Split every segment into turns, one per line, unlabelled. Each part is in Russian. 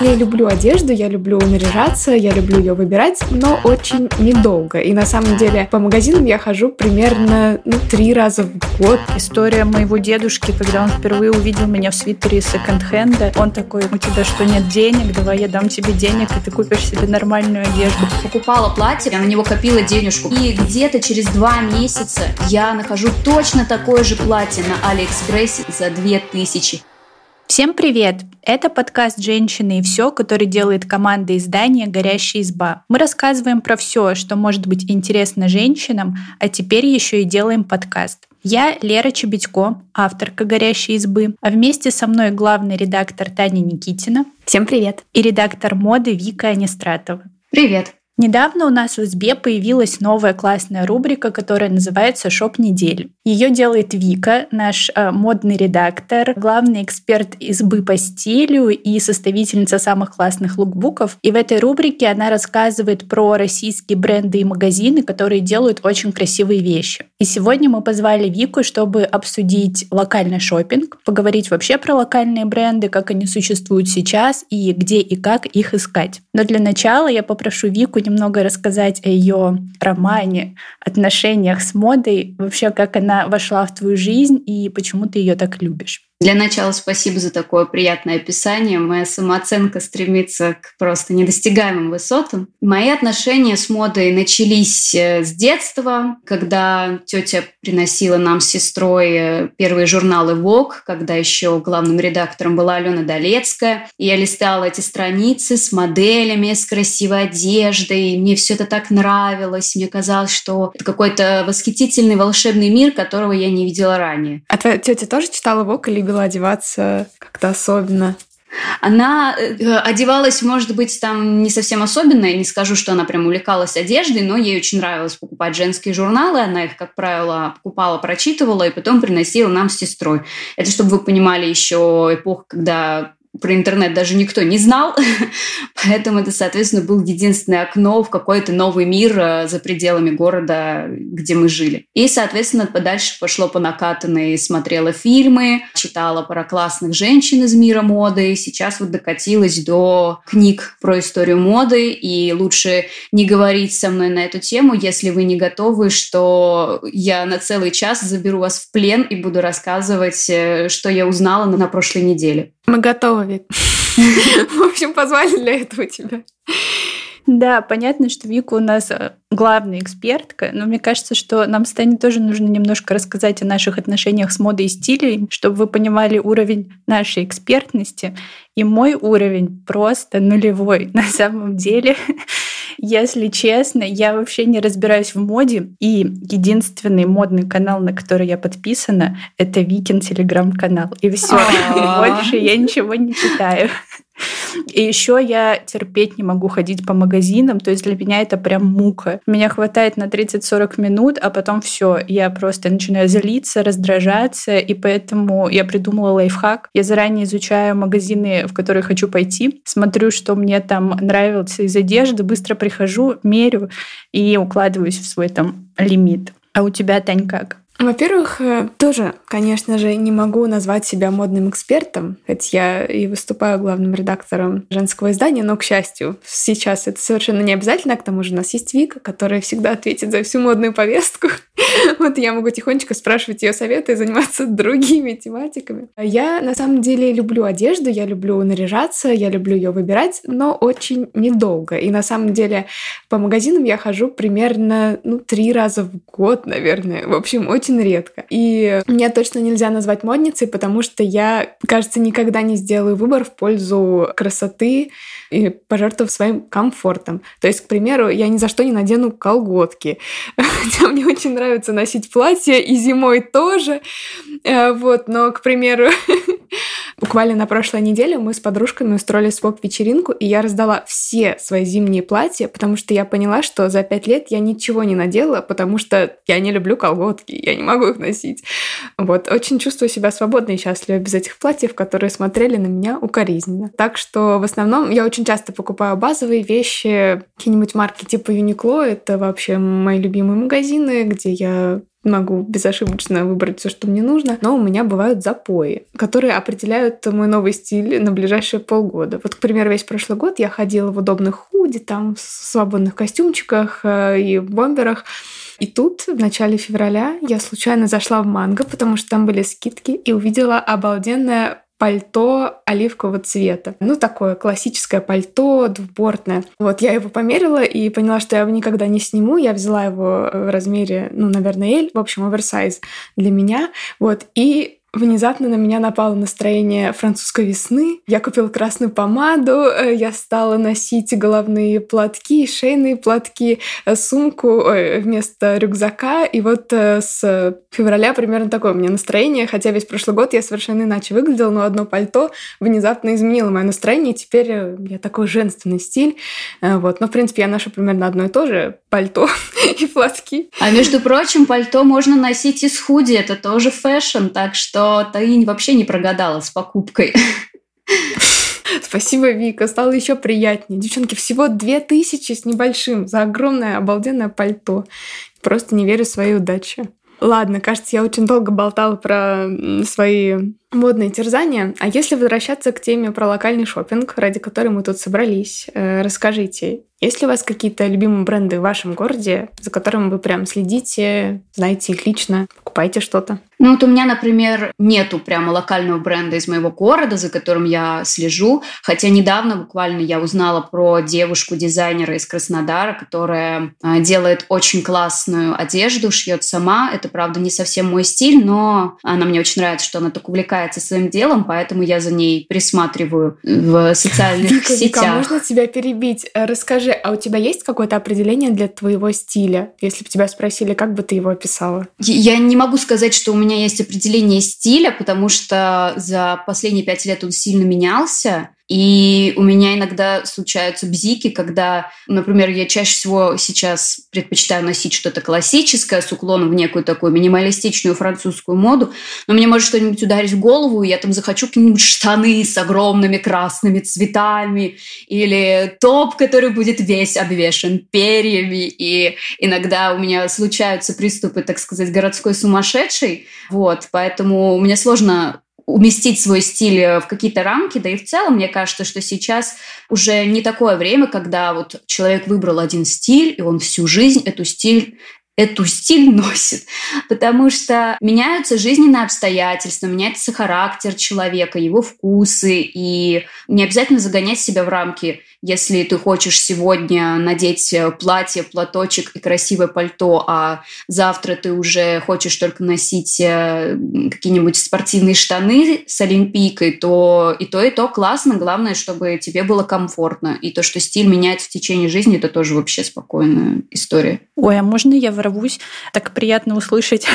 Я люблю одежду, я люблю наряжаться, я люблю ее выбирать, но очень недолго. И на самом деле по магазинам я хожу примерно ну, три раза в год.
История моего дедушки, когда он впервые увидел меня в свитере секонд-хенда, он такой, у тебя что, нет денег? Давай я дам тебе денег, и ты купишь себе нормальную одежду.
Покупала платье, я на него копила денежку. И где-то через два месяца я нахожу точно такое же платье на Алиэкспрессе за две тысячи.
Всем привет! Это подкаст «Женщины и все», который делает команда издания «Горящая изба». Мы рассказываем про все, что может быть интересно женщинам, а теперь еще и делаем подкаст. Я Лера Чебедько, авторка «Горящей избы», а вместе со мной главный редактор Таня Никитина.
Всем привет!
И редактор моды Вика Анистратова.
Привет!
Недавно у нас в Избе появилась новая классная рубрика, которая называется «Шоп недели». Ее делает Вика, наш э, модный редактор, главный эксперт избы по стилю и составительница самых классных лукбуков. И в этой рубрике она рассказывает про российские бренды и магазины, которые делают очень красивые вещи. И сегодня мы позвали Вику, чтобы обсудить локальный шопинг, поговорить вообще про локальные бренды, как они существуют сейчас и где и как их искать. Но для начала я попрошу Вику немного рассказать о ее романе, отношениях с модой, вообще как она вошла в твою жизнь и почему ты ее так любишь.
Для начала спасибо за такое приятное описание. Моя самооценка стремится к просто недостигаемым высотам. Мои отношения с модой начались э, с детства, когда тетя приносила нам с сестрой э, первые журналы Vogue, когда еще главным редактором была Алена Долецкая. И я листала эти страницы с моделями, с красивой одеждой. И мне все это так нравилось. Мне казалось, что это какой-то восхитительный волшебный мир, которого я не видела ранее.
А твоя тетя тоже читала Vogue или любила одеваться как-то особенно?
Она э, одевалась, может быть, там не совсем особенно. Я не скажу, что она прям увлекалась одеждой, но ей очень нравилось покупать женские журналы. Она их, как правило, покупала, прочитывала и потом приносила нам с сестрой. Это, чтобы вы понимали, еще эпоха, когда про интернет даже никто не знал, поэтому это, соответственно, был единственное окно в какой-то новый мир э, за пределами города, где мы жили. И, соответственно, подальше пошло по накатанной, смотрела фильмы, читала про классных женщин из мира моды, и сейчас вот докатилась до книг про историю моды, и лучше не говорить со мной на эту тему, если вы не готовы, что я на целый час заберу вас в плен и буду рассказывать, э, что я узнала на прошлой неделе.
Мы готовы, Вик. В общем, позвали для этого тебя.
Да, понятно, что Вика у нас э, главная экспертка, но мне кажется, что нам с Таней тоже нужно немножко рассказать о наших отношениях с модой и стилем, чтобы вы понимали уровень нашей экспертности. И мой уровень просто нулевой. На самом деле, если честно, я вообще не разбираюсь в моде, и единственный модный канал, на который я подписана, это Викин телеграм-канал. И все, больше я ничего не читаю. И еще я терпеть не могу ходить по магазинам, то есть для меня это прям мука. Меня хватает на 30-40 минут, а потом все, я просто начинаю злиться, раздражаться, и поэтому я придумала лайфхак. Я заранее изучаю магазины, в которые хочу пойти, смотрю, что мне там нравится из одежды, быстро прихожу, мерю и укладываюсь в свой там лимит. А у тебя, Тань, как?
Во-первых, э, тоже, конечно же, не могу назвать себя модным экспертом, хоть я и выступаю главным редактором женского издания, но, к счастью, сейчас это совершенно не обязательно. К тому же у нас есть Вика, которая всегда ответит за всю модную повестку. Вот я могу тихонечко спрашивать ее советы и заниматься другими тематиками. Я, на самом деле, люблю одежду, я люблю наряжаться, я люблю ее выбирать, но очень недолго. И, на самом деле, по магазинам я хожу примерно, ну, три раза в год, наверное. В общем, очень очень редко. И меня точно нельзя назвать модницей, потому что я, кажется, никогда не сделаю выбор в пользу красоты и пожертвую своим комфортом. То есть, к примеру, я ни за что не надену колготки. Хотя мне очень нравится носить платье, и зимой тоже. Э, вот, но, к примеру, Буквально на прошлой неделе мы с подружками устроили своп-вечеринку, и я раздала все свои зимние платья, потому что я поняла, что за пять лет я ничего не надела, потому что я не люблю колготки, я не могу их носить. Вот, очень чувствую себя свободной и счастливой без этих платьев, которые смотрели на меня укоризненно. Так что в основном я очень часто покупаю базовые вещи, какие-нибудь марки типа Uniqlo, это вообще мои любимые магазины, где я могу безошибочно выбрать все, что мне нужно, но у меня бывают запои, которые определяют мой новый стиль на ближайшие полгода. Вот, к примеру, весь прошлый год я ходила в удобных худи, там, в свободных костюмчиках э, и бомберах, и тут в начале февраля я случайно зашла в Манго, потому что там были скидки, и увидела обалденное пальто оливкового цвета. Ну, такое классическое пальто, двубортное. Вот, я его померила и поняла, что я его никогда не сниму. Я взяла его в размере, ну, наверное, L, в общем, оверсайз для меня. Вот, и Внезапно на меня напало настроение французской весны. Я купила красную помаду, э, я стала носить головные платки, шейные платки, э, сумку вместо рюкзака. И вот э, с февраля примерно такое у меня настроение, хотя весь прошлый год я совершенно иначе выглядела, но одно пальто внезапно изменило мое настроение, и теперь я такой женственный стиль. Вот. Но, в принципе, я ношу примерно одно и то же пальто и платки.
А между прочим, пальто можно носить с худи, это тоже fashion, так что что ты вообще не прогадала с покупкой.
Спасибо, Вика. Стало еще приятнее. Девчонки, всего две тысячи с небольшим за огромное обалденное пальто. Просто не верю в свои удачи. Ладно, кажется, я очень долго болтала про свои модные терзания. А если возвращаться к теме про локальный шопинг, ради которой мы тут собрались, э, расскажите, есть ли у вас какие-то любимые бренды в вашем городе, за которыми вы прям следите, знаете их лично, покупаете что-то?
Ну вот у меня, например, нету прямо локального бренда из моего города, за которым я слежу. Хотя недавно буквально я узнала про девушку-дизайнера из Краснодара, которая а, делает очень классную одежду, шьет сама. Это, правда, не совсем мой стиль, но она мне очень нравится, что она так увлекается своим делом, поэтому я за ней присматриваю в социальных
Вика,
сетях.
Вика, можно тебя перебить? Расскажи, Скажи, а у тебя есть какое-то определение для твоего стиля? Если бы тебя спросили, как бы ты его описала?
Я не могу сказать, что у меня есть определение стиля, потому что за последние пять лет он сильно менялся. И у меня иногда случаются бзики, когда, например, я чаще всего сейчас предпочитаю носить что-то классическое с уклоном в некую такую минималистичную французскую моду, но мне может что-нибудь ударить в голову, и я там захочу какие-нибудь штаны с огромными красными цветами или топ, который будет весь обвешен перьями, и иногда у меня случаются приступы, так сказать, городской сумасшедшей, вот, поэтому мне сложно уместить свой стиль э, в какие-то рамки, да и в целом мне кажется, что сейчас уже не такое время, когда вот человек выбрал один стиль, и он всю жизнь эту стиль эту стиль носит, потому что меняются жизненные обстоятельства, меняется характер человека, его вкусы, и не обязательно загонять себя в рамки если ты хочешь сегодня надеть э, платье, платочек и красивое пальто, а завтра ты уже хочешь только носить э, какие-нибудь спортивные штаны с олимпийкой, то и то, и то классно. Главное, чтобы тебе было комфортно. И то, что стиль меняется в течение жизни, это тоже вообще спокойная история.
Ой, а можно я ворвусь? Так приятно услышать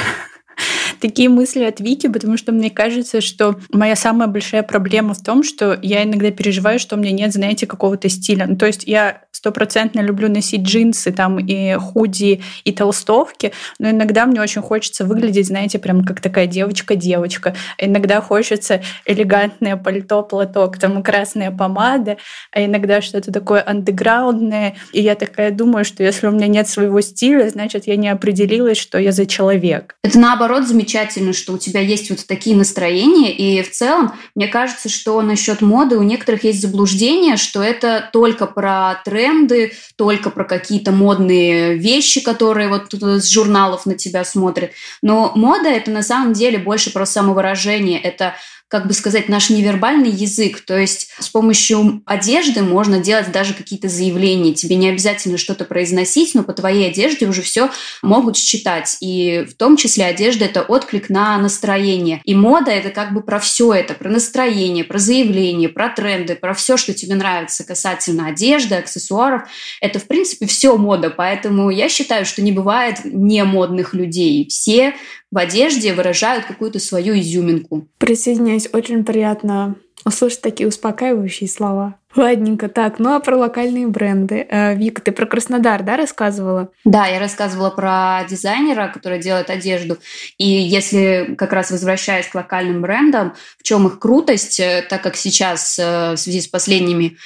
такие мысли от Вики, потому что мне кажется, что моя самая большая проблема в том, что я иногда переживаю, что у меня нет, знаете, какого-то стиля. Ну, то есть я стопроцентно люблю носить джинсы там и худи, и толстовки, но иногда мне очень хочется выглядеть, знаете, прям как такая девочка-девочка. Иногда хочется элегантное пальто, платок, там красная помада, а иногда что-то такое андеграундное. И я такая думаю, что если у меня нет своего стиля, значит, я не определилась, что я за человек.
Это наоборот замечательно замечательно, что у тебя есть вот такие настроения. И в целом, мне кажется, что насчет моды у некоторых есть заблуждение, что это только про тренды, только про какие-то модные вещи, которые вот с журналов на тебя смотрят. Но мода это на самом деле больше про самовыражение. Это как бы сказать, наш невербальный язык. То есть с помощью одежды можно делать даже какие-то заявления. Тебе не обязательно что-то произносить, но по твоей одежде уже все могут считать. И в том числе одежда — это отклик на настроение. И мода — это как бы про все это, про настроение, про заявление, про тренды, про все, что тебе нравится касательно одежды, аксессуаров. Это, в принципе, все мода. Поэтому я считаю, что не бывает не модных людей. Все в одежде выражают какую-то свою изюминку.
Присоединяюсь, очень приятно услышать такие успокаивающие слова. Ладненько, так, ну а про локальные бренды. Э, Вика, ты про Краснодар, да, рассказывала?
Да, я рассказывала про дизайнера, который делает одежду. И если как раз возвращаясь к локальным брендам, в чем их крутость, э, так как сейчас э, в связи с последними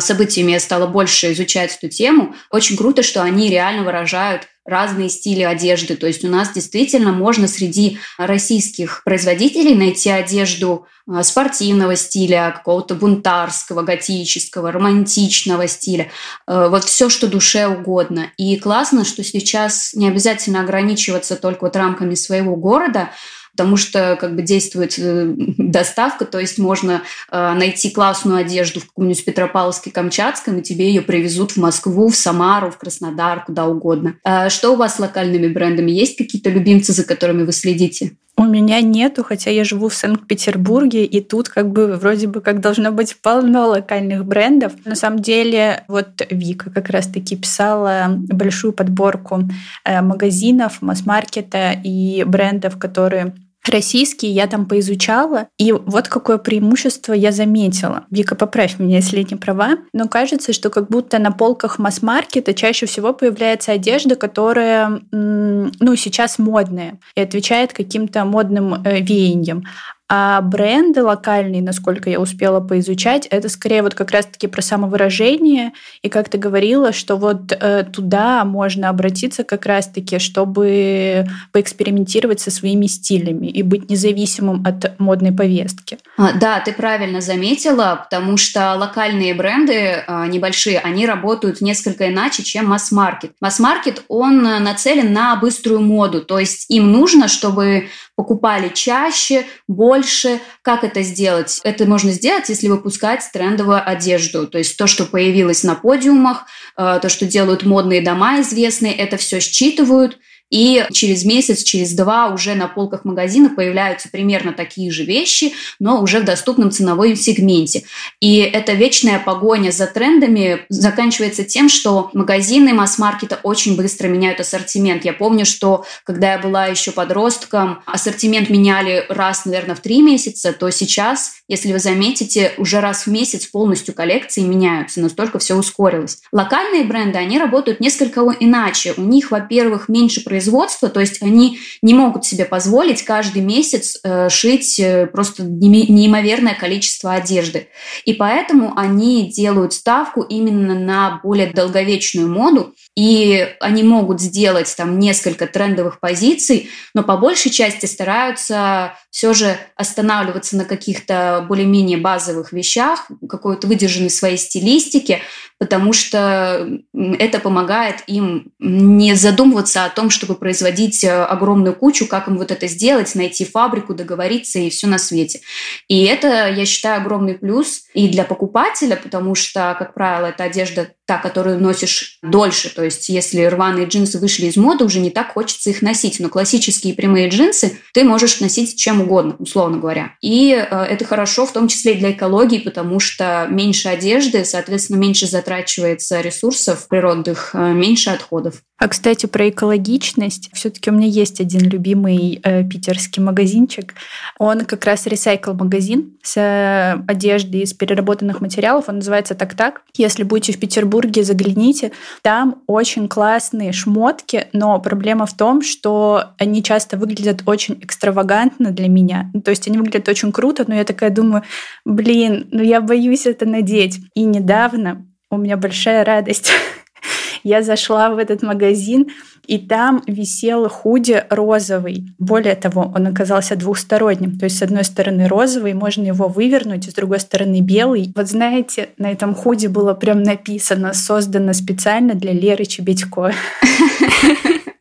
событиями я стала больше изучать эту тему, очень круто, что они реально выражают разные стили одежды. То есть у нас действительно можно среди российских производителей найти одежду а, спортивного стиля, какого-то бунтарского, готического, романтичного стиля. Э, вот все, что душе угодно. И классно, что сейчас не обязательно ограничиваться только вот рамками своего города, потому что как бы действует э, доставка, то есть можно э, найти классную одежду в каком-нибудь Петропавловске-Камчатском, и тебе ее привезут в Москву, в Самару, в Краснодар, куда угодно. А что у вас с локальными брендами? Есть какие-то любимцы, за которыми вы следите?
У меня нету, хотя я живу в Санкт-Петербурге, и тут как бы вроде бы как должно быть полно локальных брендов. На самом деле, вот Вика как раз-таки писала большую подборку э, магазинов, масс-маркета и брендов, которые российские я там поизучала, и вот какое преимущество я заметила. Вика, поправь меня, если не права, но кажется, что как будто на полках масс-маркета чаще всего появляется одежда, которая, ну, сейчас модная и отвечает каким-то модным э, веяниям. А бренды локальные, насколько я успела поизучать, это скорее вот как раз-таки про самовыражение. И как ты говорила, что вот э, туда можно обратиться как раз-таки, чтобы поэкспериментировать со своими стилями и быть независимым от модной повестки.
А, да, ты правильно заметила, потому что локальные бренды а, небольшие, они работают несколько иначе, чем масс-маркет. Масс-маркет, он нацелен на быструю моду, то есть им нужно, чтобы покупали чаще, больше. Как это сделать? Это можно сделать, если выпускать трендовую одежду. То есть то, что появилось на подиумах, э, то, что делают модные дома известные, это все считывают – и через месяц, через два уже на полках магазина появляются примерно такие же вещи, но уже в доступном ценовом сегменте. И эта вечная погоня за трендами заканчивается тем, что магазины масс-маркета очень быстро меняют ассортимент. Я помню, что когда я была еще подростком, ассортимент меняли раз, наверное, в три месяца, то сейчас, если вы заметите, уже раз в месяц полностью коллекции меняются, настолько все ускорилось. Локальные бренды, они работают несколько иначе. У них, во-первых, меньше производства, то есть они не могут себе позволить каждый месяц э, шить э, просто неимоверное количество одежды. И поэтому они делают ставку именно на более долговечную моду, и они могут сделать там несколько трендовых позиций, но по большей части стараются все же останавливаться на каких-то более-менее базовых вещах, какой-то выдержанной своей стилистике, потому что это помогает им не задумываться о том, чтобы производить э, огромную кучу, как им вот это сделать, найти фабрику, договориться и все на свете. И это, я считаю, огромный плюс и для покупателя, потому что, как правило, это одежда та, которую носишь дольше. То есть, если рваные джинсы вышли из моды, уже не так хочется их носить. Но классические прямые джинсы ты можешь носить чем угодно, условно говоря. И э, это хорошо, в том числе и для экологии, потому что меньше одежды, соответственно, меньше затрачивается ресурсов природных, э, меньше отходов.
А, кстати, про экологичность. Все-таки у меня есть один любимый э, питерский магазинчик. Он как раз ресайкл-магазин с э, одеждой из переработанных материалов. Он называется «Так-так». Если будете в Петербурге, загляните. Там очень классные шмотки, но проблема в том, что они часто выглядят очень экстравагантно для меня. Ну, то есть они выглядят очень круто, но я такая думаю, блин, ну я боюсь это надеть. И недавно у меня большая радость Я зашла в этот магазин, и там висел худи розовый. Более того, он оказался двухсторонним. То есть, с одной стороны розовый, можно его вывернуть, с другой стороны белый. Вот знаете, на этом худи было прям написано, создано специально для Леры Чебедько.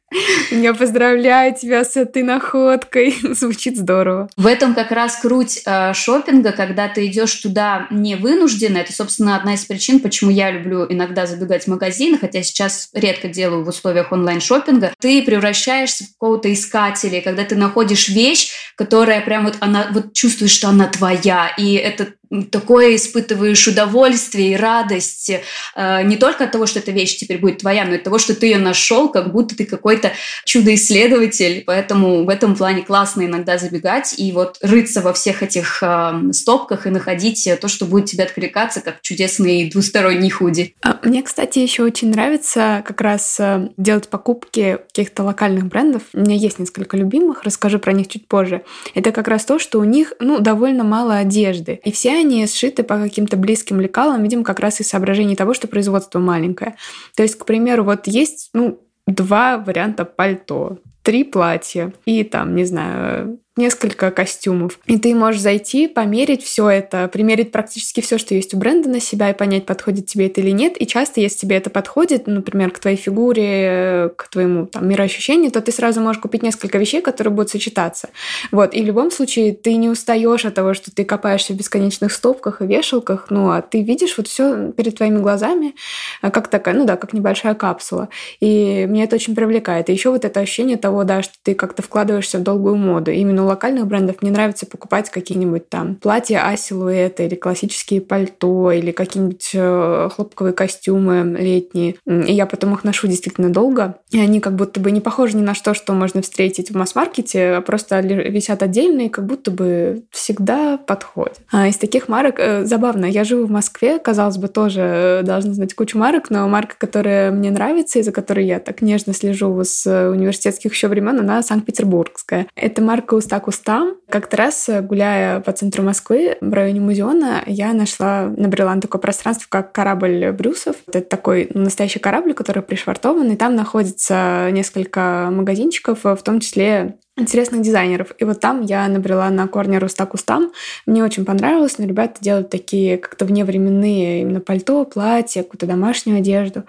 Я поздравляю тебя с этой находкой. Звучит здорово.
В этом как раз круть э, шопинга, когда ты идешь туда не вынужденно. Это, собственно, одна из причин, почему я люблю иногда забегать в магазины, хотя сейчас редко делаю в условиях онлайн-шопинга. Ты превращаешься в какого-то искателя, когда ты находишь вещь, которая прям вот она вот чувствуешь, что она твоя, и это такое испытываешь удовольствие и радость э, не только от того, что эта вещь теперь будет твоя, но и от того, что ты ее нашел, как будто ты какой-то чудо-исследователь. Поэтому в этом плане классно иногда забегать и вот рыться во всех этих э, стопках и находить то, что будет тебе откликаться, как чудесный двусторонний худи.
А мне, кстати, еще очень нравится как раз э, делать покупки каких-то локальных брендов. У меня есть несколько любимых, расскажу про них чуть позже. Это как раз то, что у них ну, довольно мало одежды. И все они сшиты по каким-то близким лекалам, видимо, как раз из соображений того, что производство маленькое. То есть, к примеру, вот есть, ну, два варианта пальто, три платья и там, не знаю, несколько костюмов. И ты можешь зайти, померить все это, примерить практически все, что есть у бренда на себя и понять, подходит тебе это или нет. И часто, если тебе это подходит, например, к твоей фигуре, к твоему там, мироощущению, то ты сразу можешь купить несколько вещей, которые будут сочетаться. Вот. И в любом случае ты не устаешь от того, что ты копаешься в бесконечных стопках и вешалках, ну, а ты видишь вот все перед твоими глазами, а, как такая, ну да, как небольшая капсула. И мне это очень привлекает. И еще вот это ощущение того, да, что ты как-то вкладываешься в долгую моду. Именно у локальных брендов мне нравится покупать какие-нибудь там платья а-силуэта или классические пальто или какие-нибудь э, хлопковые костюмы летние. И я потом их ношу действительно долго. И они как будто бы не похожи ни на что, что можно встретить в масс-маркете, а просто висят отдельно и как будто бы всегда подходят. А из таких марок э, забавно. Я живу в Москве, казалось бы, тоже э, должна знать кучу марок, но марка, которая мне нравится и за которой я так нежно слежу с университетских еще времен, она санкт-петербургская. Это марка Уста Кустам. Как-то раз, гуляя по центру Москвы, в районе Музеона, я нашла, набрела на такое пространство, как корабль Брюсов. Это такой настоящий корабль, который пришвартован, и там находится несколько магазинчиков, в том числе интересных дизайнеров. И вот там я набрела на корне Руста Кустам. Мне очень понравилось, но ребята делают такие как-то вневременные именно пальто, платья, какую-то домашнюю одежду.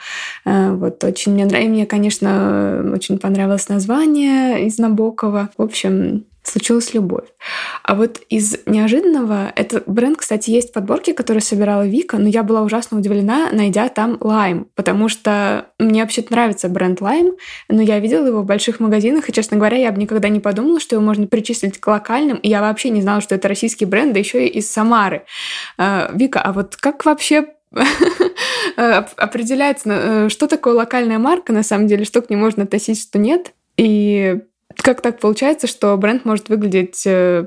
Э, вот очень мне нравится. Мне, конечно, очень понравилось название из Набокова. В общем, случилась любовь. А вот из неожиданного, этот бренд, кстати, есть в подборке, который собирала Вика, но я была ужасно удивлена, найдя там Lime, потому что мне вообще нравится бренд Lime, но я видела его в больших магазинах, и, честно говоря, я бы никогда не подумала, что его можно причислить к локальным, и я вообще не знала, что это российский бренд, да еще и из Самары. А, Вика, а вот как вообще определяется, э, что такое локальная марка на самом деле, что к ней можно относить, что нет? И как так получается, что бренд может выглядеть э,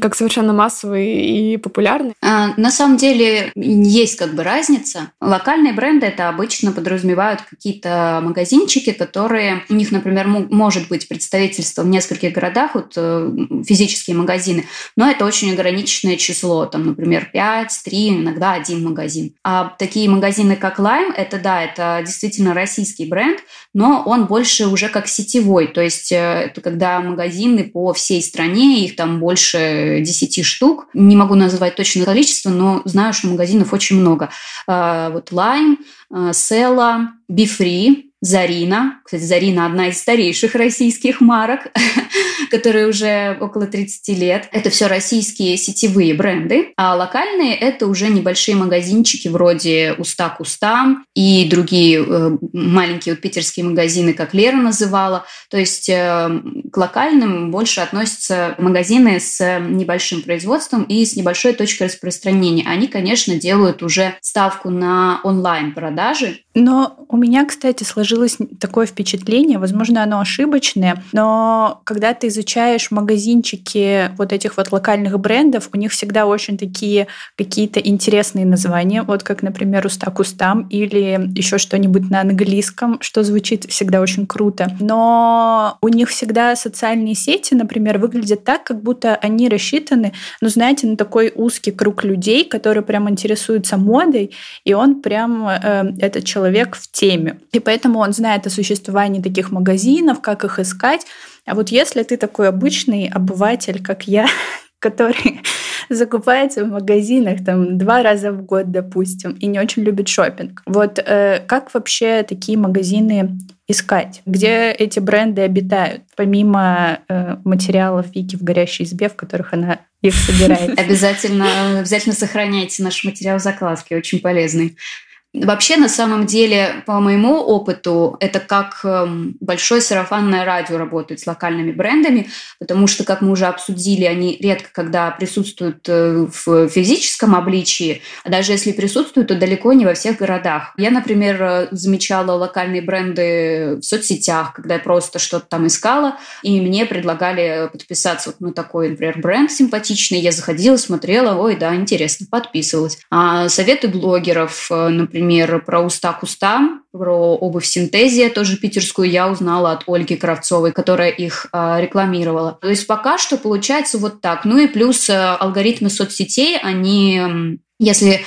как совершенно массовый и популярный?
А, на самом деле есть как бы разница. Локальные бренды это обычно подразумевают какие-то магазинчики, которые у них, например, может быть представительство в нескольких городах, вот э, физические магазины, но это очень ограниченное число, там, например, 5, 3, иногда один магазин. А такие магазины, как Lime, это да, это действительно российский бренд, но он больше уже как сетевой, то есть э, это когда магазины по всей стране, их там больше 10 штук. Не могу назвать точное количество, но знаю, что магазинов очень много. А, вот Lime, Села, Бифри, Зарина. Кстати, Зарина одна из старейших российских марок, которые уже около 30 лет. Это все российские сетевые бренды. А локальные – это уже небольшие магазинчики вроде «Уста к устам» и другие э, маленькие вот питерские магазины, как Лера называла. То есть э, к локальным больше относятся магазины с небольшим производством и с небольшой точкой распространения. Они, конечно, делают уже ставку на онлайн-продажи.
Но у меня, кстати, сложилось сложилось такое впечатление, возможно, оно ошибочное, но когда ты изучаешь магазинчики вот этих вот локальных брендов, у них всегда очень такие какие-то интересные названия, вот как, например, «Уста кустам» или еще что-нибудь на английском, что звучит всегда очень круто. Но у них всегда социальные сети, например, выглядят так, как будто они рассчитаны, ну, знаете, на такой узкий круг людей, которые прям интересуются модой, и он прям, э, этот человек в теме. И поэтому он знает о существовании таких магазинов, как их искать. А вот если ты такой обычный обыватель, как я, который закупается в магазинах там два раза в год, допустим, и не очень любит шопинг. Вот э, как вообще такие магазины искать? Где эти бренды обитают, помимо э, материалов Вики в горящей избе, в которых она их собирает?
Обязательно, обязательно сохраняйте наш материал закладки, очень полезный. Вообще, на самом деле, по моему опыту, это как эм, большое сарафанное радио работает с локальными брендами, потому что, как мы уже обсудили, они редко когда присутствуют э, в физическом обличии, а даже если присутствуют, то далеко не во всех городах. Я, например, э, замечала локальные бренды в соцсетях, когда я просто что-то там искала, и мне предлагали подписаться вот на такой, например, бренд симпатичный. Я заходила, смотрела, ой, да, интересно, подписывалась. А советы блогеров, э, например, например, про уста куста, про обувь синтезия, тоже питерскую, я узнала от Ольги Кравцовой, которая их э, рекламировала. То есть пока что получается вот так. Ну и плюс э, алгоритмы соцсетей, они, если э,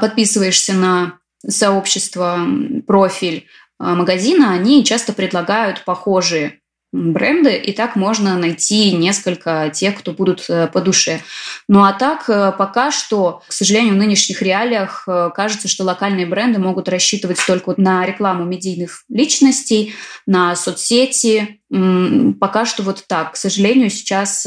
подписываешься на сообщество, профиль, магазина, они часто предлагают похожие бренды, и так можно найти несколько тех, кто будут э, по душе. Ну а так, э, пока что, к сожалению, в нынешних реалиях э, кажется, что локальные бренды могут рассчитывать только на рекламу медийных личностей, на соцсети. Пока что вот так. К сожалению, сейчас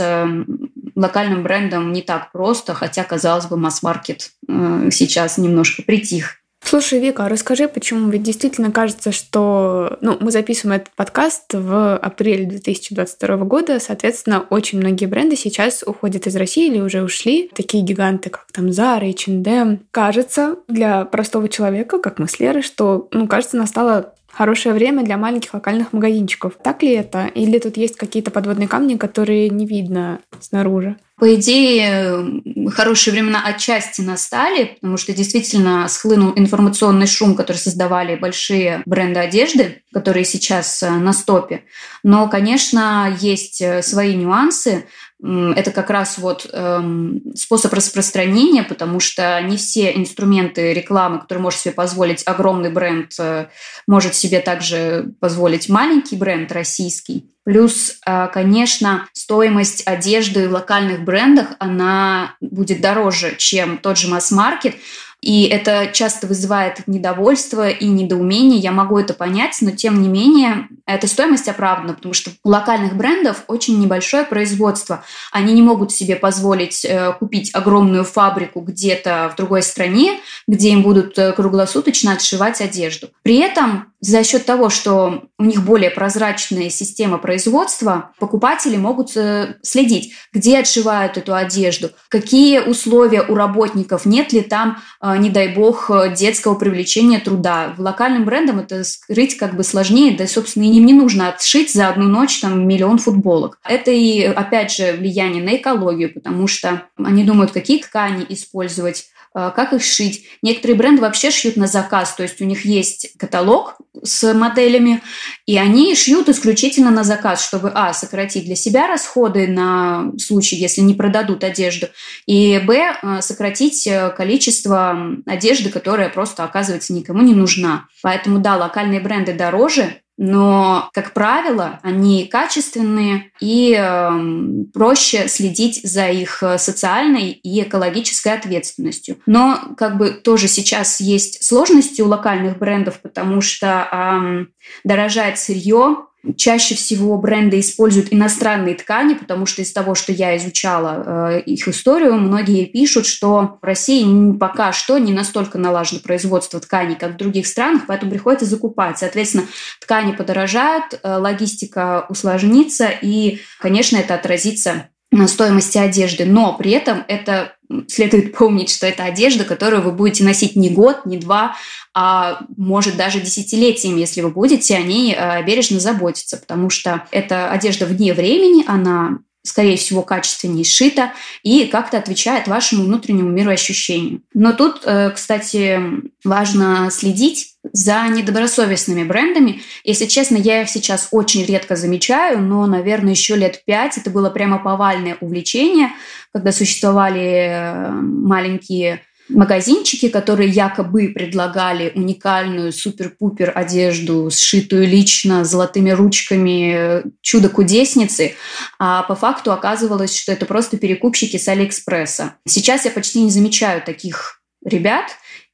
локальным брендам не так просто, хотя, казалось бы, масс-маркет сейчас немножко притих.
Слушай, Вика, а расскажи, почему ведь действительно кажется, что ну, мы записываем этот подкаст в апреле 2022 года, соответственно, очень многие бренды сейчас уходят из России или уже ушли. Такие гиганты, как там Zara, H&M. Кажется, для простого человека, как мы с Лерой, что, ну, кажется, настало хорошее время для маленьких локальных магазинчиков. Так ли это? Или тут есть какие-то подводные камни, которые не видно снаружи?
По идее, хорошие времена отчасти настали, потому что действительно схлынул информационный шум, который создавали большие бренды одежды, которые сейчас э, на стопе. Но, конечно, есть э, свои нюансы это как раз вот эм, способ распространения, потому что не все инструменты рекламы, которые может себе позволить огромный бренд, э, может себе также позволить маленький бренд российский. Плюс, э, конечно, стоимость одежды в локальных брендах, она будет дороже, чем тот же масс-маркет, и это часто вызывает недовольство и недоумение. Я могу это понять, но тем не менее эта стоимость оправдана, потому что у локальных брендов очень небольшое производство. Они не могут себе позволить э, купить огромную фабрику где-то в другой стране, где им будут э, круглосуточно отшивать одежду. При этом за счет того, что у них более прозрачная система производства, покупатели могут э, следить, где отшивают эту одежду, какие условия у работников, нет ли там, э, не дай бог, детского привлечения труда. В локальным брендам это скрыть как бы сложнее, да, собственно, им не нужно отшить за одну ночь там миллион футболок. Это и, опять же, влияние на экологию, потому что они думают, какие ткани использовать, Э, как их шить. Некоторые бренды вообще шьют на заказ, то есть у них есть каталог с моделями, и они шьют исключительно на заказ, чтобы, а, сократить для себя расходы на случай, если не продадут одежду, и, б, э, сократить э, количество одежды, которая просто, оказывается, никому не нужна. Поэтому, да, локальные бренды дороже, но, как правило, они качественные и э, проще следить за их э, социальной и экологической ответственностью. Но как бы тоже сейчас есть сложности у локальных брендов, потому что э, дорожает сырье, Чаще всего бренды используют иностранные ткани, потому что из того, что я изучала э, их историю, многие пишут, что в России пока что не настолько налажено производство тканей, как в других странах, поэтому приходится закупать. Соответственно, ткани подорожают, э, логистика усложнится, и, конечно, это отразится стоимости одежды, но при этом это следует помнить, что это одежда, которую вы будете носить не год, не два, а может даже десятилетиями, если вы будете о ней э, бережно заботиться, потому что это одежда вне времени, она скорее всего, качественнее сшита и как-то отвечает вашему внутреннему миру ощущению. Но тут, э, кстати, важно следить за недобросовестными брендами. Если честно, я их сейчас очень редко замечаю, но, наверное, еще лет пять это было прямо повальное увлечение, когда существовали э, маленькие магазинчики, которые якобы предлагали уникальную супер-пупер одежду, сшитую лично золотыми ручками чудо-кудесницы, а по факту оказывалось, что это просто перекупщики с Алиэкспресса. Сейчас я почти не замечаю таких ребят,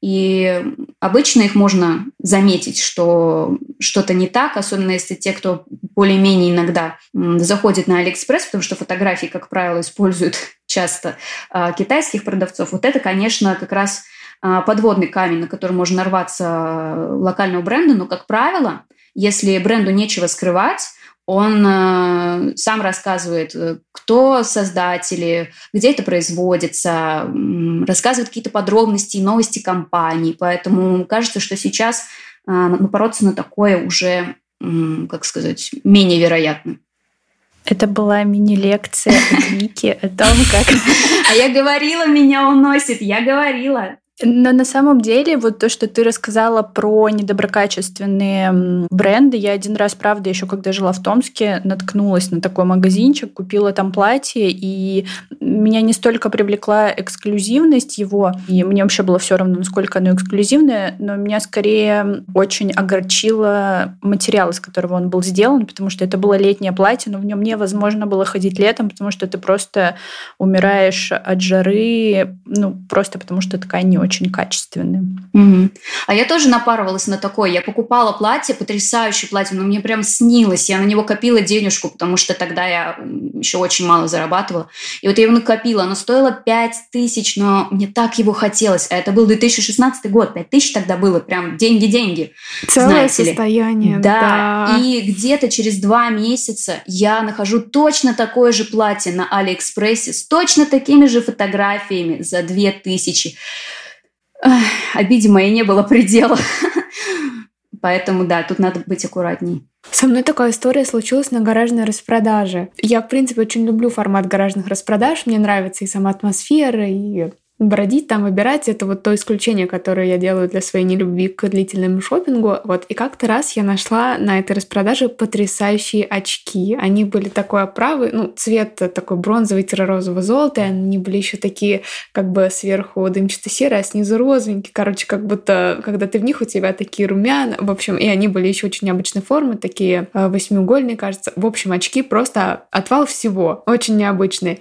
и обычно их можно заметить, что что-то не так, особенно если те, кто более-менее иногда заходит на Алиэкспресс, потому что фотографии, как правило, используют часто а, китайских продавцов. Вот это, конечно, как раз а, подводный камень, на который можно нарваться а, локального бренда, но, как правило, если бренду нечего скрывать, он э, сам рассказывает, э, кто создатели, где это производится, рассказывает какие-то подробности и новости компании. Поэтому кажется, что сейчас э, напороться на такое уже, как сказать, менее вероятно.
Это была мини-лекция от Вики о том, как...
А я говорила, меня уносит, я говорила.
Но на самом деле, вот то, что ты рассказала про недоброкачественные бренды, я один раз, правда, еще когда жила в Томске, наткнулась на такой магазинчик, купила там платье, и меня не столько привлекла эксклюзивность его, и мне вообще было все равно, насколько оно эксклюзивное, но меня скорее очень огорчило материал, из которого он был сделан, потому что это было летнее платье, но в нем невозможно было ходить летом, потому что ты просто умираешь от жары, ну, просто потому что ткань не очень качественным.
Угу. А я тоже напарывалась на такое. Я покупала платье, потрясающее платье, но мне прям снилось. Я на него копила денежку, потому что тогда я еще очень мало зарабатывала. И вот я его накопила. Оно стоило 5 тысяч, но мне так его хотелось. А это был 2016 год. 5 тысяч тогда было. Прям деньги-деньги.
Целое состояние.
Да. да. И где-то через два месяца я нахожу точно такое же платье на Алиэкспрессе с точно такими же фотографиями за 2000 обиде моей не было предела. Поэтому, да, тут надо быть аккуратней.
Со мной такая история случилась на гаражной распродаже. Я, в принципе, очень люблю формат гаражных распродаж. Мне нравится и сама атмосфера, и бродить там, выбирать, это вот то исключение, которое я делаю для своей нелюбви к длительному шопингу. Вот. И как-то раз я нашла на этой распродаже потрясающие очки. Они были такой оправы, ну, цвет такой бронзовый, розово-золотый, они были еще такие, как бы сверху дымчато-серые, а снизу розовенькие. Короче, как будто, когда ты в них, у тебя такие румяна. В общем, и они были еще очень необычной формы, такие э, восьмиугольные, кажется. В общем, очки просто отвал всего. Очень необычные.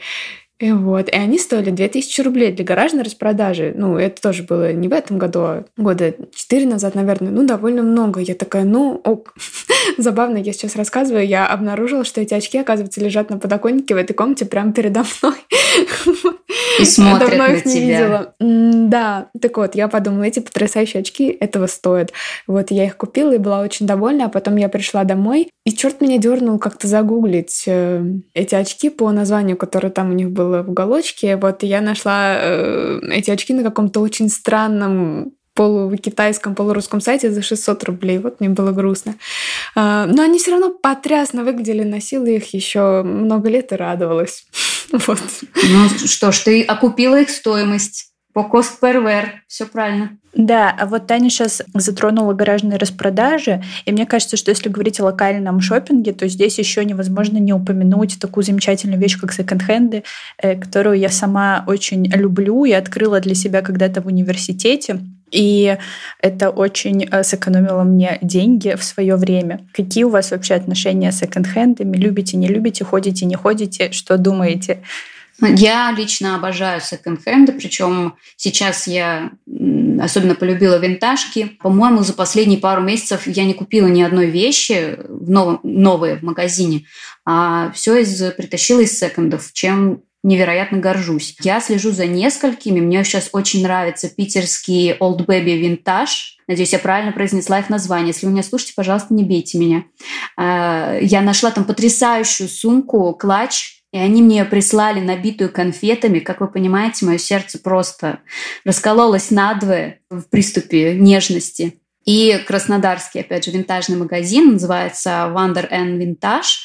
И вот, и они стоили 2000 рублей для гаражной распродажи. Ну, это тоже было не в этом году, а года 4 назад, наверное. Ну, довольно много. Я такая, ну, ок. Забавно, я сейчас рассказываю, я обнаружила, что эти очки, оказывается, лежат на подоконнике в этой комнате прямо передо мной.
И смотрят Давно их на не тебя. видела.
Да, так вот, я подумала, эти потрясающие очки этого стоят. Вот я их купила и была очень довольна, а потом я пришла домой, и черт меня дернул как-то загуглить э, эти очки по названию, которое там у них было в уголочке. Вот я нашла э, эти очки на каком-то очень странном полукитайском, полурусском сайте за 600 рублей. Вот мне было грустно. А, но они все равно потрясно выглядели, носила их еще много лет и радовалась. Вот.
Ну что ж, ты окупила их стоимость. По cost per wear. Все правильно.
Да, а вот Таня сейчас затронула гаражные распродажи, и мне кажется, что если говорить о локальном шопинге, то здесь еще невозможно не упомянуть такую замечательную вещь, как секонд-хенды, э, которую я сама очень люблю и открыла для себя когда-то в университете. И это очень э, сэкономило мне деньги в свое время. Какие у вас вообще отношения с секонд-хендами? Любите, не любите, ходите, не ходите? Что думаете?
Я лично обожаю секонд-хенды, причем сейчас я особенно полюбила винтажки. По-моему, за последние пару месяцев я не купила ни одной вещи в новом, новые в магазине, а все из, притащила из секондов, чем невероятно горжусь. Я слежу за несколькими. Мне сейчас очень нравится питерский Old Baby Vintage. Надеюсь, я правильно произнесла их название. Если вы меня слушаете, пожалуйста, не бейте меня. А, я нашла там потрясающую сумку, клатч, и они мне прислали набитую конфетами. Как вы понимаете, мое сердце просто раскололось надвое в приступе нежности. И краснодарский, опять же, винтажный магазин, называется Wonder and Vintage.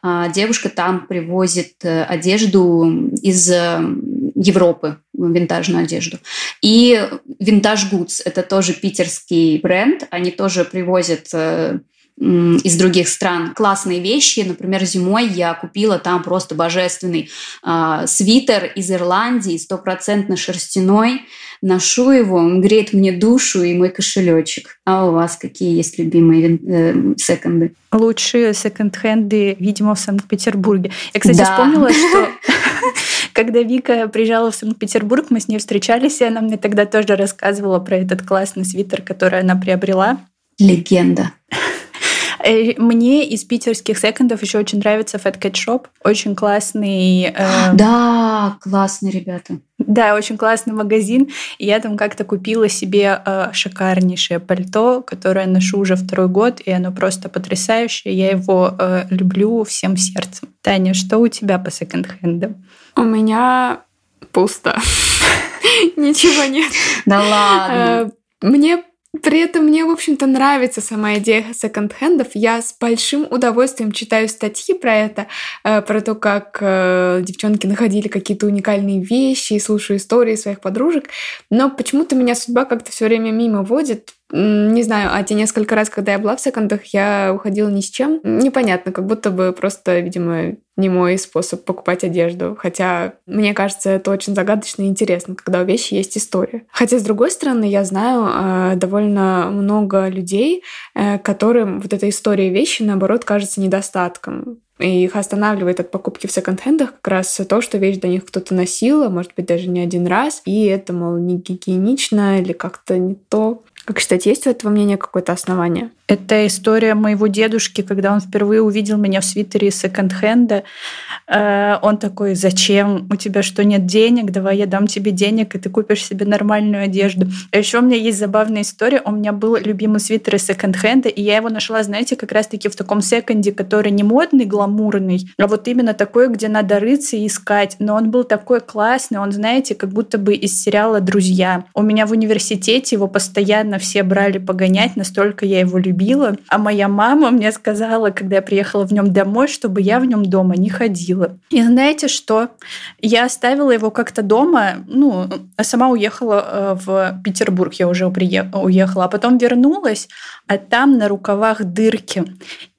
А, девушка там привозит э, одежду из э, Европы, винтажную одежду. И Vintage Goods – это тоже питерский бренд. Они тоже привозят э, из других стран классные вещи. Например, зимой я купила там просто божественный э, свитер из Ирландии, стопроцентно шерстяной. Ношу его, он греет мне душу и мой кошелечек. А у вас какие есть любимые э, секонды?
Лучшие секонд-хенды, видимо, в Санкт-Петербурге. Я, кстати, да. вспомнила, что когда Вика приезжала в Санкт-Петербург, мы с ней встречались, и она мне тогда тоже рассказывала про этот классный свитер, который она приобрела.
Легенда.
Э, мне из питерских секондов еще очень нравится Fat Cat Shop. Очень классный...
Э... Да, классные ребята.
Да, очень классный магазин. И я там как-то купила себе э, шикарнейшее пальто, которое ношу уже второй год, и оно просто потрясающее. Я его э, люблю всем сердцем. Таня, что у тебя по секонд-хендам?
У меня пусто. Ничего нет.
Да ладно.
Э, мне При этом мне, в общем-то, нравится сама идея секонд-хендов. Я с большим удовольствием читаю статьи про это, э, про то, как э, девчонки находили какие-то уникальные вещи и слушаю истории своих подружек. Но почему-то меня судьба как-то все время мимо водит. Не знаю, а те несколько раз, когда я была в секондах, я уходила ни с чем. Непонятно, как будто бы просто, видимо, не мой способ покупать одежду. Хотя, мне кажется, это очень загадочно и интересно, когда у вещи есть история. Хотя, с другой стороны, я знаю э, довольно много людей, э, которым вот эта история вещи, наоборот, кажется недостатком. И их останавливает от покупки в секонд-хендах как раз то, что вещь до них кто-то носил, а может быть даже не один раз, и это, мол, не гигиенично или как-то не то. Как считаете, есть у этого мнения какое-то основание?
Это история моего дедушки, когда он впервые увидел меня в свитере секонд-хенда. Э, он такой, зачем? У тебя что, нет денег? Давай я дам тебе денег, и ты купишь себе нормальную одежду. А еще у меня есть забавная история. У меня был любимый свитер из секонд-хенда, и я его нашла, знаете, как раз-таки в таком секонде, который не модный, гламурный, а вот именно такой, где надо рыться и искать. Но он был такой классный, он, знаете, как будто бы из сериала «Друзья». У меня в университете его постоянно все брали погонять, настолько я его любила. А моя мама мне сказала, когда я приехала в нем домой, чтобы я в нем дома не ходила. И знаете что? Я оставила его как-то дома, ну, а сама уехала э, в Петербург, я уже уехала, а потом вернулась, а там на рукавах дырки.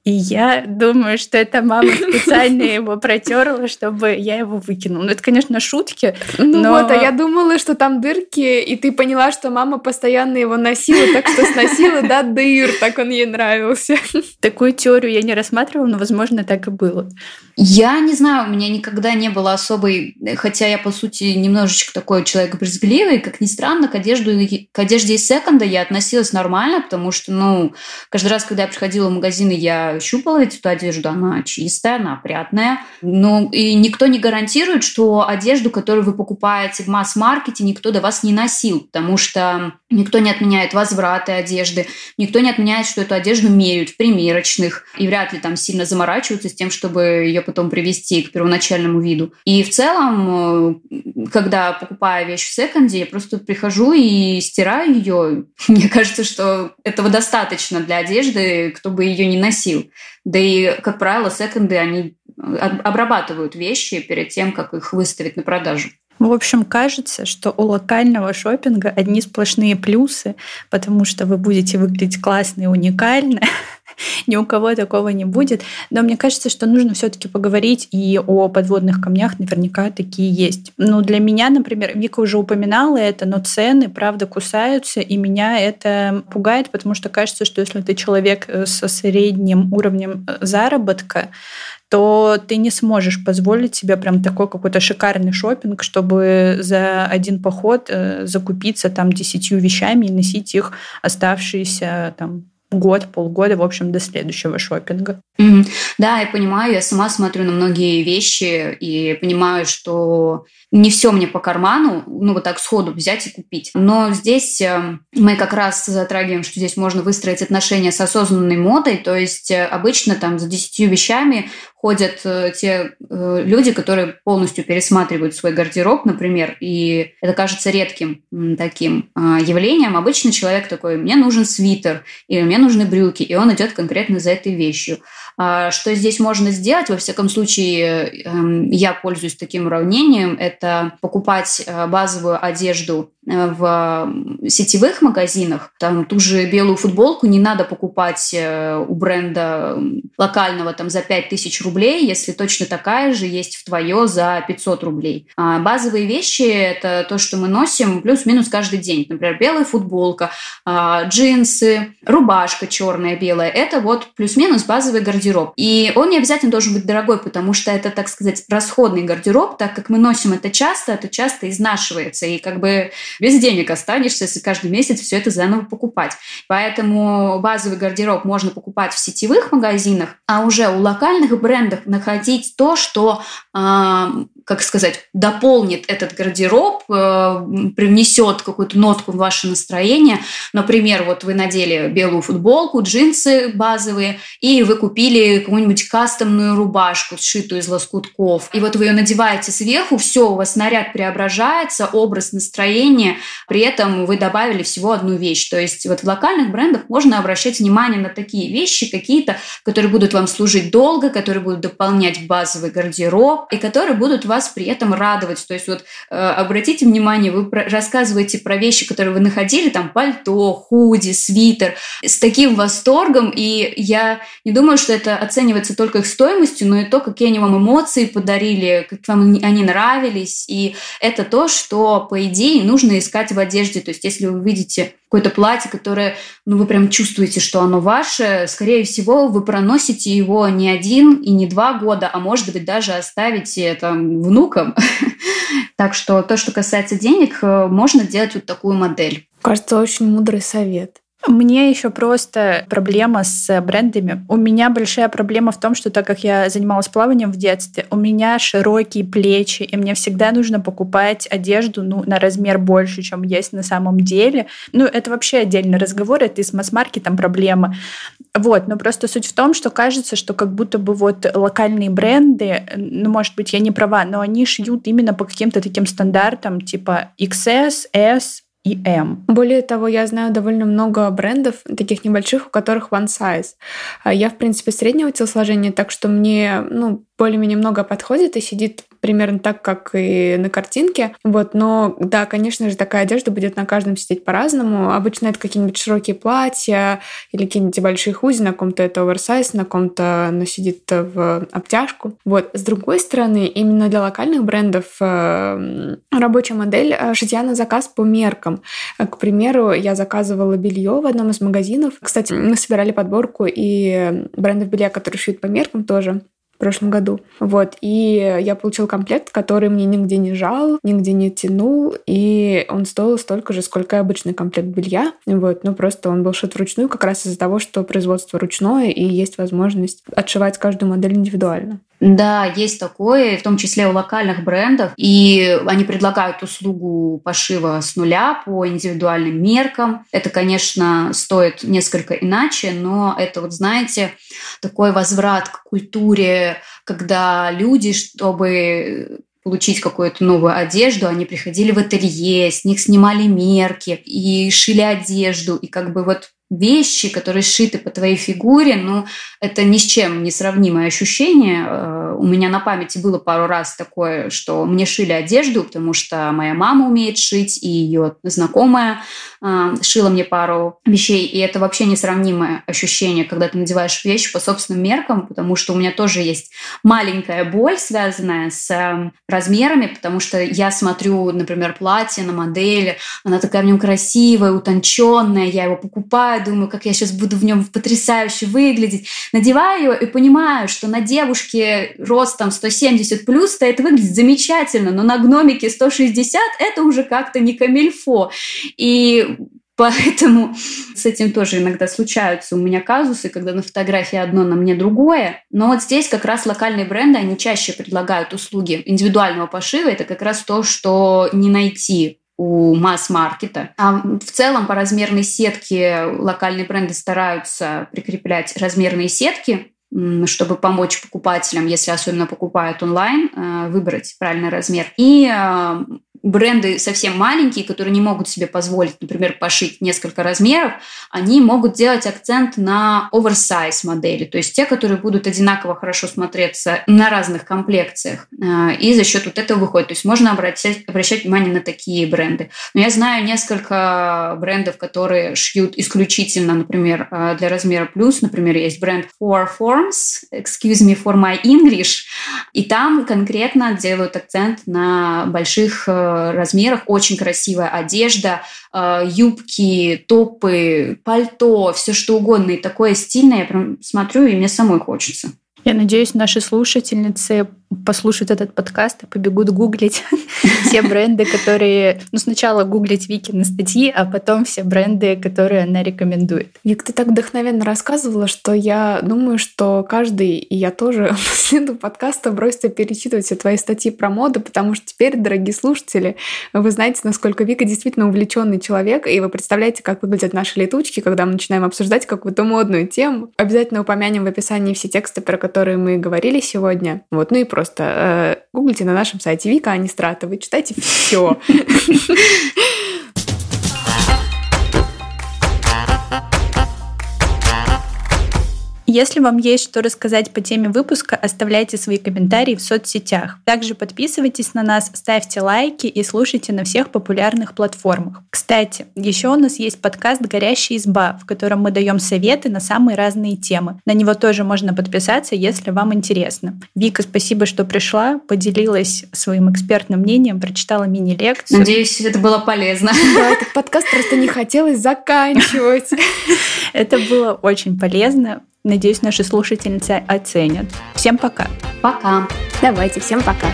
И я думаю, что эта мама специально его протерла, чтобы я его выкинула. Ну, это, конечно, шутки.
Ну но... вот, а я думала, что там дырки, и ты поняла, что мама постоянно его носила, так что сносила до дыр, так он ей нравился.
Такую теорию я не рассматривала, но, возможно, так и было.
Я не знаю, у меня никогда не было особой, хотя я, по сути, немножечко такой человек брезгливый, как ни странно, к, одежду, к одежде из секонда я относилась нормально, потому что, ну, каждый раз, когда я приходила в магазины, я щупала эту одежду, она чистая, она опрятная. Ну, и никто не гарантирует, что одежду, которую вы покупаете в масс-маркете, никто до вас не носил, потому что никто не отменяет возвраты одежды, никто не отменяет, что эту одежду меряют в примерочных, и вряд ли там сильно заморачиваются с тем, чтобы ее потом привести к первоначальному виду. И в целом, э, когда покупаю вещь в секонде, я просто прихожу и стираю ее. Мне кажется, что этого достаточно для одежды, кто бы ее не носил. Да и, как правило, секонды, они обрабатывают вещи перед тем, как их выставить на продажу.
В общем, кажется, что у локального шопинга одни сплошные плюсы, потому что вы будете выглядеть классно и уникально, ни у кого такого не будет. Но мне кажется, что нужно все-таки поговорить и о подводных камнях, наверняка такие есть. Ну, для меня, например, Вика уже упоминала это, но цены, правда, кусаются, и меня это пугает, потому что кажется, что если ты человек э, со средним уровнем э, заработка, то ты не сможешь позволить себе прям такой какой-то шикарный шопинг, чтобы за один поход э, закупиться там десятью вещами и носить их оставшиеся там год, полгода, в общем, до следующего шопинга.
Mm-hmm. Да, я понимаю, я сама смотрю на многие вещи и понимаю, что не все мне по карману, ну вот так сходу взять и купить. Но здесь э, мы как раз затрагиваем, что здесь можно выстроить отношения с осознанной модой, то есть э, обычно там за десятью вещами ходят э, те люди, которые полностью пересматривают свой гардероб, например, и это кажется редким таким а, явлением. Обычно человек такой, мне нужен свитер, или мне нужны брюки, и он идет конкретно за этой вещью. А, что здесь можно сделать? Во всяком случае, эм, я пользуюсь таким уравнением. Это покупать э, базовую одежду э, в сетевых магазинах. Там ту же белую футболку не надо покупать э, у бренда локального там за 5000 рублей, если точно такая же есть в твое за 500 рублей. А базовые вещи – это то, что мы носим плюс-минус каждый день. Например, белая футболка, а, джинсы, рубашка черная, белая. Это вот плюс-минус базовый гардероб гардероб. И он не обязательно должен быть дорогой, потому что это, так сказать, расходный гардероб, так как мы носим это часто, это часто изнашивается, и как бы без денег останешься, если каждый месяц все это заново покупать. Поэтому базовый гардероб можно покупать в сетевых магазинах, а уже у локальных брендов находить то, что э, как сказать, дополнит этот гардероб, э, привнесет какую-то нотку в ваше настроение. Например, вот вы надели белую футболку, джинсы базовые, и вы купили какую-нибудь кастомную рубашку, сшитую из лоскутков. И вот вы ее надеваете сверху, все, у вас наряд преображается, образ, настроение, при этом вы добавили всего одну вещь. То есть вот в локальных брендах можно обращать внимание на такие вещи какие-то, которые будут вам служить долго, которые будут дополнять базовый гардероб и которые будут вас вас при этом радовать. То есть вот э, обратите внимание, вы про, рассказываете про вещи, которые вы находили, там пальто, худи, свитер, с таким восторгом, и я не думаю, что это оценивается только их стоимостью, но и то, какие они вам эмоции подарили, как вам они нравились, и это то, что, по идее, нужно искать в одежде. То есть если вы видите какое-то платье, которое, ну, вы прям чувствуете, что оно ваше, скорее всего, вы проносите его не один и не два года, а может быть даже оставите там внукам. Так что то, что касается денег, э, можно делать вот такую модель.
Кажется, очень мудрый совет.
Мне еще просто проблема с брендами. У меня большая проблема в том, что так как я занималась плаванием в детстве, у меня широкие плечи, и мне всегда нужно покупать одежду ну, на размер больше, чем есть на самом деле. Ну, это вообще отдельный разговор, это и с масс-маркетом проблема. Вот, но просто суть в том, что кажется, что как будто бы вот локальные бренды, ну, может быть, я не права, но они шьют именно по каким-то таким стандартам, типа XS, S, и M.
Более того, я знаю довольно много брендов, таких небольших, у которых one size. А я, в принципе, среднего телосложения, так что мне, ну, более-менее много подходит и сидит примерно так, как и на картинке. Вот, но да, конечно же, такая одежда будет на каждом сидеть по-разному. Обычно это какие-нибудь широкие платья или какие-нибудь большие худи, на ком-то это оверсайз, на ком-то оно сидит в обтяжку. Вот. С другой стороны, именно для локальных брендов э, рабочая модель э, шитья на заказ по меркам. К примеру, я заказывала белье в одном из магазинов. Кстати, мы собирали подборку и брендов белья, которые шьют по меркам тоже в прошлом году. Вот. И я получил комплект, который мне нигде не жал, нигде не тянул, и он стоил столько же, сколько и обычный комплект белья. Вот. Но просто он был шит вручную как раз из-за того, что производство ручное, и есть возможность отшивать каждую модель индивидуально.
Да, есть такое, в том числе у локальных брендов. И они предлагают услугу пошива с нуля по индивидуальным меркам. Это, конечно, стоит несколько иначе, но это, вот знаете, такой возврат к культуре, когда люди, чтобы получить какую-то новую одежду, они приходили в ателье, с них снимали мерки и шили одежду. И как бы вот вещи, которые сшиты по твоей фигуре, ну, это ни с чем не сравнимое ощущение. Э, у меня на памяти было пару раз такое, что мне шили одежду, потому что моя мама умеет шить, и ее знакомая э, шила мне пару вещей, и это вообще несравнимое ощущение, когда ты надеваешь вещи по собственным меркам, потому что у меня тоже есть маленькая боль, связанная с э, размерами, потому что я смотрю, например, платье на модели, она такая в нем красивая, утонченная, я его покупаю, думаю, как я сейчас буду в нем потрясающе выглядеть. Надеваю и понимаю, что на девушке ростом 170 плюс стоит выглядит замечательно, но на гномике 160 это уже как-то не камильфо. И Поэтому с этим тоже иногда случаются у меня казусы, когда на фотографии одно, на мне другое. Но вот здесь как раз локальные бренды, они чаще предлагают услуги индивидуального пошива. Это как раз то, что не найти у масс-маркета. А в целом по размерной сетке локальные бренды стараются прикреплять размерные сетки, чтобы помочь покупателям, если особенно покупают онлайн, э, выбрать правильный размер. И э, бренды совсем маленькие, которые не могут себе позволить, например, пошить несколько размеров, они могут делать акцент на оверсайз модели, то есть те, которые будут одинаково хорошо смотреться на разных комплекциях. Э, и за счет вот этого выходит. То есть можно обращать, обращать внимание на такие бренды. Но я знаю несколько брендов, которые шьют исключительно, например, э, для размера плюс. Например, есть бренд Four Forms, excuse me for my English, и там конкретно делают акцент на больших э, размерах, очень красивая одежда, э, юбки, топы, пальто, все что угодно. И такое стильное, я прям смотрю, и мне самой хочется.
Я надеюсь, наши слушательницы послушают этот подкаст и побегут гуглить все бренды, которые... Ну, сначала гуглить Вики на статьи, а потом все бренды, которые она рекомендует.
Вик, ты так вдохновенно рассказывала, что я думаю, что каждый, и я тоже, после этого подкаста бросится перечитывать все твои статьи про моду, потому что теперь, дорогие слушатели, вы знаете, насколько Вика действительно увлеченный человек, и вы представляете, как выглядят наши летучки, когда мы начинаем обсуждать какую-то модную тему. Обязательно упомянем в описании все тексты, про которые мы говорили сегодня. Вот, ну и просто э, гуглите на нашем сайте Вика Анистрата, вы читайте все.
Если вам есть что рассказать по теме выпуска, оставляйте свои комментарии в соцсетях. Также подписывайтесь на нас, ставьте лайки и слушайте на всех популярных платформах. Кстати, еще у нас есть подкаст «Горящая изба», в котором мы даем советы на самые разные темы. На него тоже можно подписаться, если вам интересно. Вика, спасибо, что пришла, поделилась своим экспертным мнением, прочитала мини-лекцию.
Надеюсь, это было полезно.
Да, этот подкаст просто не хотелось заканчивать.
Это было очень полезно. Надеюсь, наши слушательницы оценят. Всем пока.
Пока.
Давайте, всем пока.